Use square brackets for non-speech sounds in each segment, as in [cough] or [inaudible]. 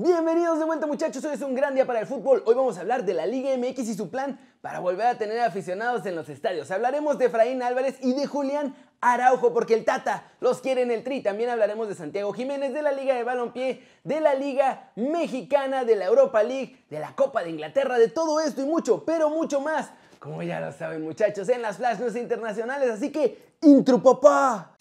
Bienvenidos de vuelta muchachos, hoy es un gran día para el fútbol. Hoy vamos a hablar de la Liga MX y su plan para volver a tener aficionados en los estadios. Hablaremos de Efraín Álvarez y de Julián Araujo porque el Tata los quiere en el Tri. También hablaremos de Santiago Jiménez, de la Liga de Balompié, de la Liga Mexicana, de la Europa League, de la Copa de Inglaterra, de todo esto y mucho, pero mucho más. Como ya lo saben muchachos, en las Flash News internacionales. Así que, intro papá.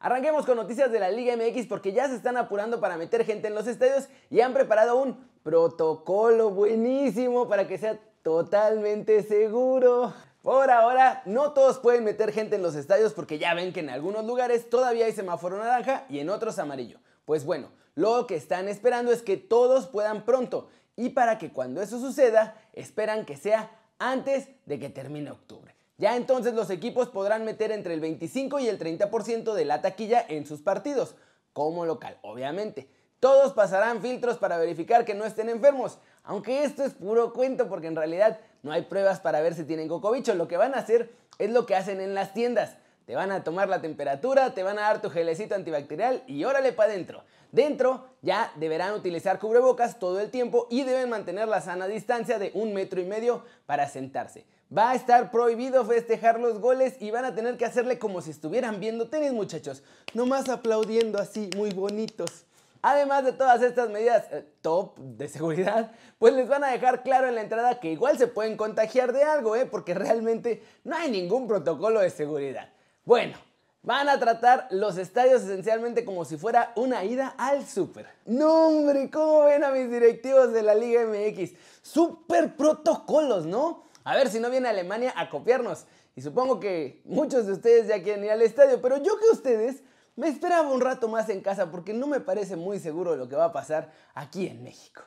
Arranquemos con noticias de la Liga MX porque ya se están apurando para meter gente en los estadios y han preparado un protocolo buenísimo para que sea totalmente seguro. Por ahora, no todos pueden meter gente en los estadios porque ya ven que en algunos lugares todavía hay semáforo naranja y en otros amarillo. Pues bueno, lo que están esperando es que todos puedan pronto y para que cuando eso suceda, esperan que sea antes de que termine octubre. Ya entonces los equipos podrán meter entre el 25 y el 30% de la taquilla en sus partidos, como local, obviamente. Todos pasarán filtros para verificar que no estén enfermos, aunque esto es puro cuento porque en realidad no hay pruebas para ver si tienen cocobicho. Lo que van a hacer es lo que hacen en las tiendas. Te van a tomar la temperatura, te van a dar tu gelecito antibacterial y órale para adentro. Dentro ya deberán utilizar cubrebocas todo el tiempo y deben mantener la sana distancia de un metro y medio para sentarse. Va a estar prohibido festejar los goles y van a tener que hacerle como si estuvieran viendo tenis, muchachos. Nomás aplaudiendo así, muy bonitos. Además de todas estas medidas eh, top de seguridad, pues les van a dejar claro en la entrada que igual se pueden contagiar de algo, ¿eh? porque realmente no hay ningún protocolo de seguridad. Bueno, van a tratar los estadios esencialmente como si fuera una ida al súper. No, hombre, ¿cómo ven a mis directivos de la Liga MX? Super protocolos, ¿no? A ver si no viene Alemania a copiarnos. Y supongo que muchos de ustedes ya quieren ir al estadio, pero yo que ustedes me esperaba un rato más en casa porque no me parece muy seguro lo que va a pasar aquí en México.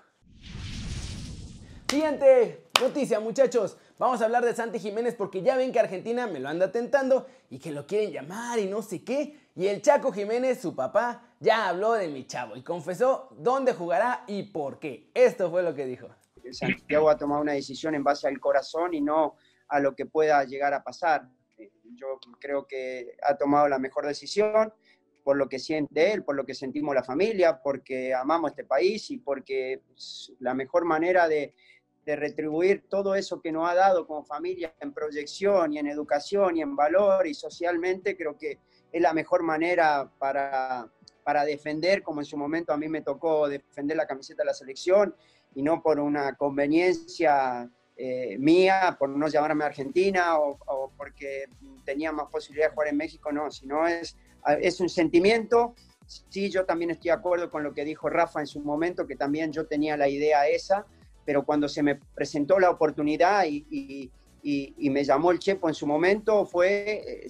Siguiente noticia, muchachos. Vamos a hablar de Santi Jiménez porque ya ven que Argentina me lo anda tentando y que lo quieren llamar y no sé qué. Y el Chaco Jiménez, su papá, ya habló de mi chavo y confesó dónde jugará y por qué. Esto fue lo que dijo. Santiago ha tomado una decisión en base al corazón y no a lo que pueda llegar a pasar. Eh, yo creo que ha tomado la mejor decisión por lo que siente él, por lo que sentimos la familia, porque amamos este país y porque la mejor manera de, de retribuir todo eso que nos ha dado como familia en proyección y en educación y en valor y socialmente, creo que es la mejor manera para, para defender, como en su momento a mí me tocó defender la camiseta de la selección y no por una conveniencia eh, mía, por no llamarme Argentina o, porque tenía más posibilidad de jugar en México, no, sino es, es un sentimiento. Sí, yo también estoy de acuerdo con lo que dijo Rafa en su momento, que también yo tenía la idea esa, pero cuando se me presentó la oportunidad y, y, y, me llamó el Chepo en su momento, fue,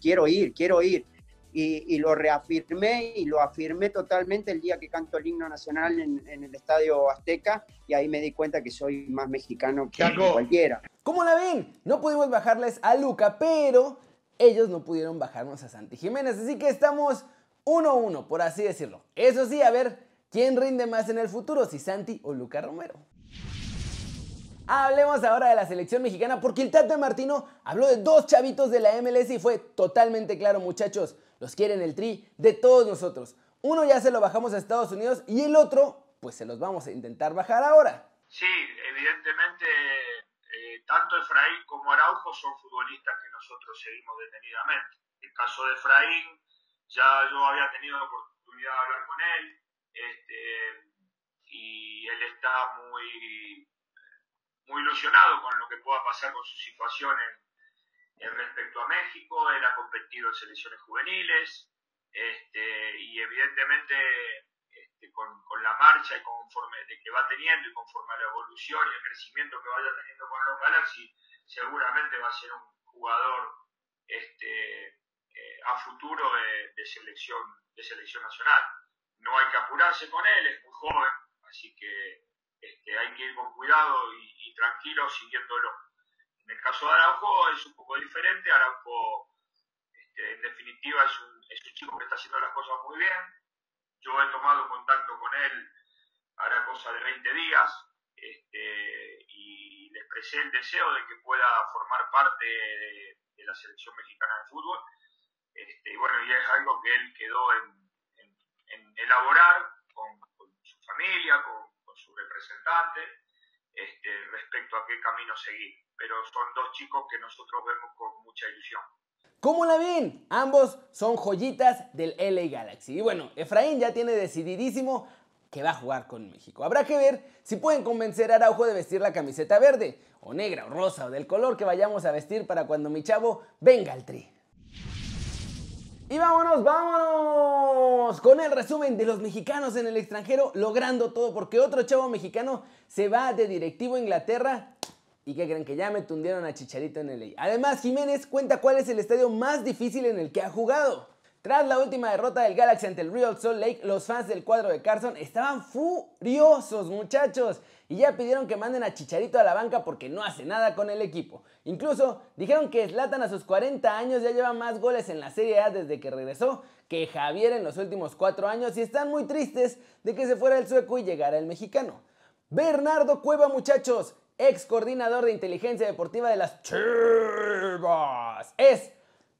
quiero ir, quiero ir y, lo reafirmé y lo afirmé totalmente el día que canto el himno nacional en, el Estadio Azteca y ahí me di cuenta que soy más mexicano que cualquiera. ¿Cómo la ven? No pudimos bajarles a Luca, pero ellos no pudieron bajarnos a Santi Jiménez, así que estamos 1-1, por así decirlo. Eso sí, a ver, ¿quién rinde más en el futuro, si Santi o Luca Romero? Hablemos ahora de la selección mexicana porque el Tata Martino habló de dos chavitos de la MLS y fue totalmente claro, muchachos. Los quieren el tri de todos nosotros. Uno ya se lo bajamos a Estados Unidos y el otro, pues se los vamos a intentar bajar ahora. Sí, evidentemente, eh, tanto Efraín como Araujo son futbolistas que nosotros seguimos detenidamente. El caso de Efraín, ya yo había tenido la oportunidad de hablar con él, este, y él está muy muy ilusionado con lo que pueda pasar con su situación en, respecto a México. Él ha competido en selecciones juveniles este, y evidentemente este, con, la marcha y conforme de que va teniendo y conforme a la evolución y el crecimiento que vaya teniendo con los Galaxy, seguramente va a ser un jugador este, eh, a futuro de, selección, de selección nacional. No hay que apurarse con él, es muy joven, así que este, hay que ir con cuidado y, tranquilo siguiéndolo. En el caso de Araujo es un poco diferente, Araujo este, en definitiva es un, es un chico que está haciendo las cosas muy bien, yo he tomado contacto con él hará cosa de 20 días este, y le expresé el deseo de que pueda formar parte de, la selección mexicana de fútbol. Este, y bueno, y es algo que él quedó en, elaborar con, su familia, con, su representante, este, respecto a qué camino seguir. Pero son dos chicos que nosotros vemos con mucha ilusión. ¿Cómo la ven? Ambos son joyitas del LA Galaxy. Y bueno, Efraín ya tiene decididísimo que va a jugar con México. Habrá que ver si pueden convencer a Araujo de vestir la camiseta verde, o negra, o rosa, o del color que vayamos a vestir para cuando mi chavo venga al tri. Y vámonos, vámonos con el resumen de los mexicanos en el extranjero logrando todo porque otro chavo mexicano se va de directivo a Inglaterra ¿Y qué creen? Que ya me tundieron a Chicharito en el Además, Jiménez cuenta cuál es el estadio más difícil en el que ha jugado. Tras la última derrota del Galaxy ante el Real Salt Lake, los fans del cuadro de Carson estaban furiosos, muchachos, y ya pidieron que manden a Chicharito a la banca porque no hace nada con el equipo. Incluso dijeron que Slatan a sus 40 años ya lleva más goles en la Serie A desde que regresó que Javier en los últimos 4 años y están muy tristes de que se fuera el sueco y llegara el mexicano. Bernardo Cueva, muchachos, ex coordinador de inteligencia deportiva de las Chivas. Es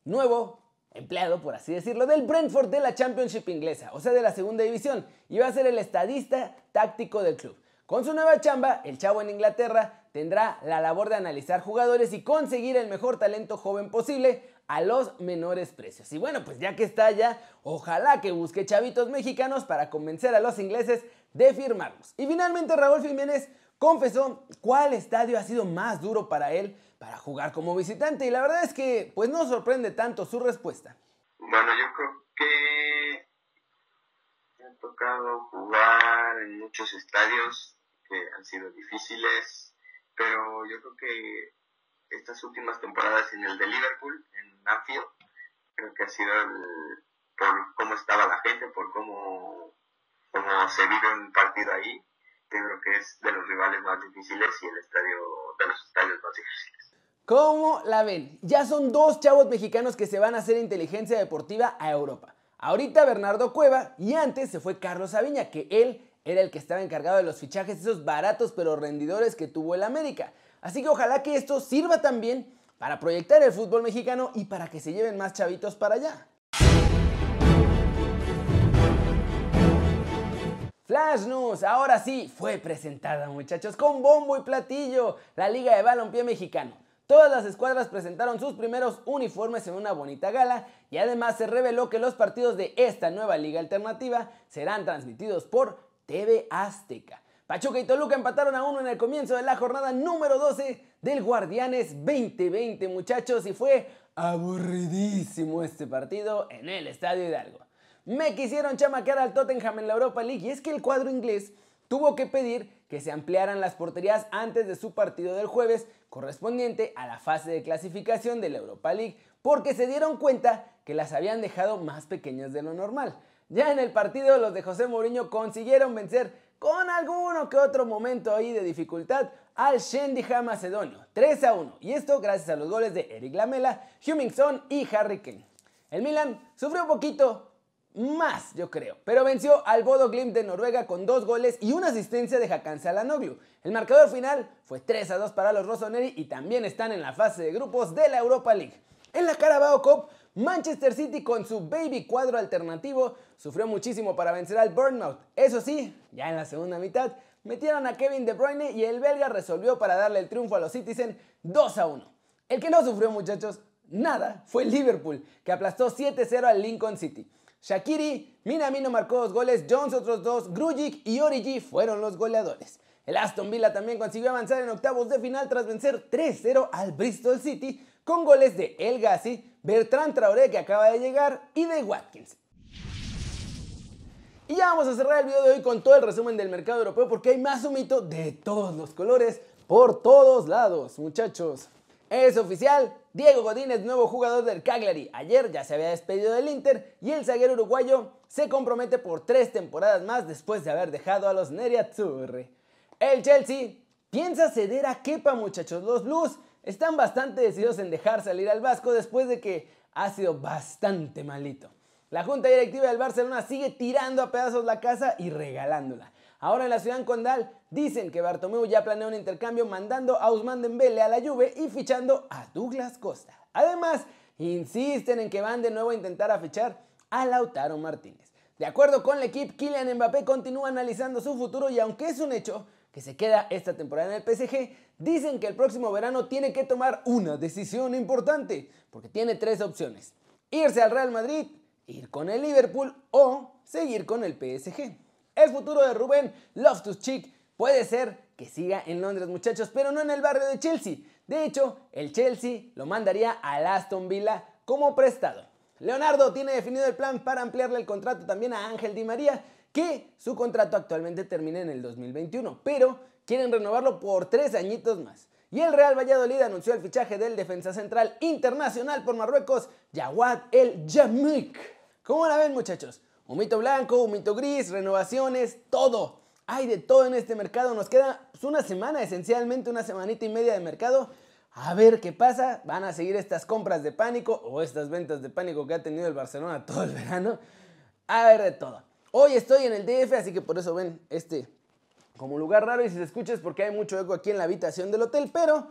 nuevo empleado, por así decirlo, del Brentford de la Championship inglesa, o sea, de la segunda división, y va a ser el estadista táctico del club. Con su nueva chamba, el chavo en Inglaterra tendrá la labor de analizar jugadores y conseguir el mejor talento joven posible a los menores precios. Y bueno, pues ya que está allá, ojalá que busque chavitos mexicanos para convencer a los ingleses de firmarlos. Y finalmente Raúl Jiménez confesó cuál estadio ha sido más duro para él para jugar como visitante y la verdad es que pues no sorprende tanto su respuesta. Bueno, yo creo que me ha tocado jugar en muchos estadios que han sido difíciles, pero yo creo que estas últimas temporadas en el de Liverpool, en Anfield, creo que ha sido por cómo estaba la gente, por cómo, cómo se vive un partido ahí, creo que es de los rivales más difíciles y el estadio de los estadios más difíciles. ¿Cómo la ven? Ya son dos chavos mexicanos que se van a hacer inteligencia deportiva a Europa. Ahorita Bernardo Cueva y antes se fue Carlos Aviña, que él era el que estaba encargado de los fichajes, esos baratos pero rendidores que tuvo el América. Así que ojalá que esto sirva también para proyectar el fútbol mexicano y para que se lleven más chavitos para allá. Flash News, ahora sí, fue presentada muchachos con bombo y platillo la Liga de Balompié Mexicano. Todas las escuadras presentaron sus primeros uniformes en una bonita gala y además se reveló que los partidos de esta nueva liga alternativa serán transmitidos por TV Azteca. Pachuca y Toluca empataron a uno en el comienzo de la jornada número 12 del Guardianes 2020 muchachos y fue aburridísimo este partido en el Estadio Hidalgo. Me quisieron chamaquear al Tottenham en la Europa League y es que el cuadro inglés tuvo que pedir que se ampliaran las porterías antes de su partido del jueves correspondiente a la fase de clasificación de la Europa League porque se dieron cuenta que las habían dejado más pequeñas de lo normal. Ya en el partido los de José Mourinho consiguieron vencer con alguno que otro momento ahí de dificultad al Shendija macedonio 3 a 1 y esto gracias a los goles de Eric Lamela, Hummingson y Harry Kane. El Milan sufrió un poquito más, yo creo. Pero venció al Bodo Glimt de Noruega con dos goles y una asistencia de Hakan Salanoglu. El marcador final fue 3 a 2 para los Rossoneri y también están en la fase de grupos de la Europa League. En la Carabao Cup, Manchester City con su baby cuadro alternativo sufrió muchísimo para vencer al Burnout. Eso sí, ya en la segunda mitad metieron a Kevin De Bruyne y el belga resolvió para darle el triunfo a los Citizen 2 a 1. El que no sufrió, muchachos, nada, fue Liverpool, que aplastó 7-0 al Lincoln City. Shakiri, Minamino marcó dos goles, Jones otros dos, Grujic y Origi fueron los goleadores. El Aston Villa también consiguió avanzar en octavos de final tras vencer 3-0 al Bristol City con goles de El Gassi, Bertrand Traoré que acaba de llegar y de Watkins. Y ya vamos a cerrar el video de hoy con todo el resumen del mercado europeo porque hay más humito de todos los colores por todos lados, muchachos. Es oficial, Diego Godínez, nuevo jugador del Cagliari. Ayer ya se había despedido del Inter y el zaguero uruguayo se compromete por tres temporadas más después de haber dejado a los Nerazzurri. El Chelsea piensa ceder a Kepa, muchachos. Los Blues están bastante decididos en dejar salir al Vasco después de que ha sido bastante malito. La junta directiva del Barcelona sigue tirando a pedazos la casa y regalándola. Ahora en la ciudad condal dicen que Bartomeu ya planea un intercambio mandando a Usman Dembele a la Juve y fichando a Douglas Costa. Además, insisten en que van de nuevo a intentar a fichar a Lautaro Martínez. De acuerdo con el equipo, Kylian Mbappé continúa analizando su futuro y aunque es un hecho que se queda esta temporada en el PSG, dicen que el próximo verano tiene que tomar una decisión importante, porque tiene tres opciones. Irse al Real Madrid, ir con el Liverpool o seguir con el PSG. El futuro de Rubén Loftus-Cheek puede ser que siga en Londres, muchachos, pero no en el barrio de Chelsea. De hecho, el Chelsea lo mandaría al Aston Villa como prestado. Leonardo tiene definido el plan para ampliarle el contrato también a Ángel Di María, que su contrato actualmente termina en el 2021, pero quieren renovarlo por tres añitos más. Y el Real Valladolid anunció el fichaje del defensa central internacional por Marruecos, Jawad El Jamik. ¿Cómo la ven muchachos? Humito blanco, humito gris, renovaciones, todo. Hay de todo en este mercado. Nos queda pues, una semana, esencialmente una semanita y media de mercado a ver qué pasa. Van a seguir estas compras de pánico o estas ventas de pánico que ha tenido el Barcelona [laughs] todo el verano. A ver de todo. Hoy estoy en el DF, así que por eso ven este como lugar raro y si se escucha es porque hay mucho eco aquí en la habitación del hotel, pero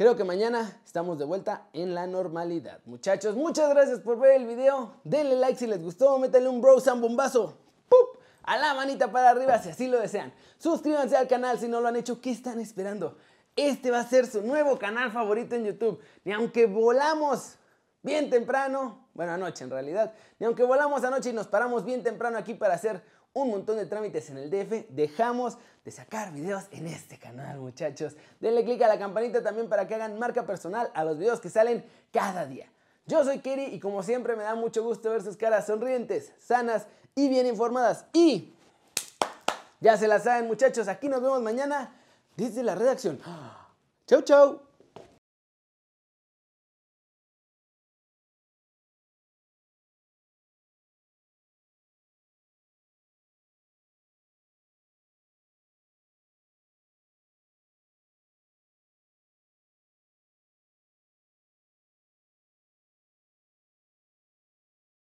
creo que mañana estamos de vuelta en la normalidad. Muchachos, muchas gracias por ver el video. Denle like si les gustó, métanle un bro bombazo. ¡Pup! A la manita para arriba si así lo desean. Suscríbanse al canal si no lo han hecho. ¿Qué están esperando? Este va a ser su nuevo canal favorito en YouTube. Ni aunque volamos bien temprano, bueno, anoche en realidad, ni aunque volamos anoche y nos paramos bien temprano aquí para hacer un montón de trámites en el DF, dejamos de sacar videos en este canal, muchachos. Denle click a la campanita también para que hagan marca personal a los videos que salen cada día. Yo soy Keri y como siempre me da mucho gusto ver sus caras sonrientes, sanas y bien informadas. Y ya se la saben, muchachos, aquí nos vemos mañana desde la redacción. Chau, chau.